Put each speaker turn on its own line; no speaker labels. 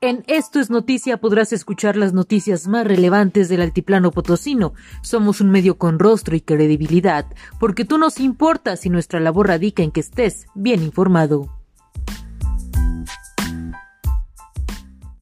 En Esto es Noticia podrás escuchar las noticias más relevantes del altiplano potosino. Somos un medio con rostro y credibilidad, porque tú nos importas y nuestra labor radica en que estés bien informado.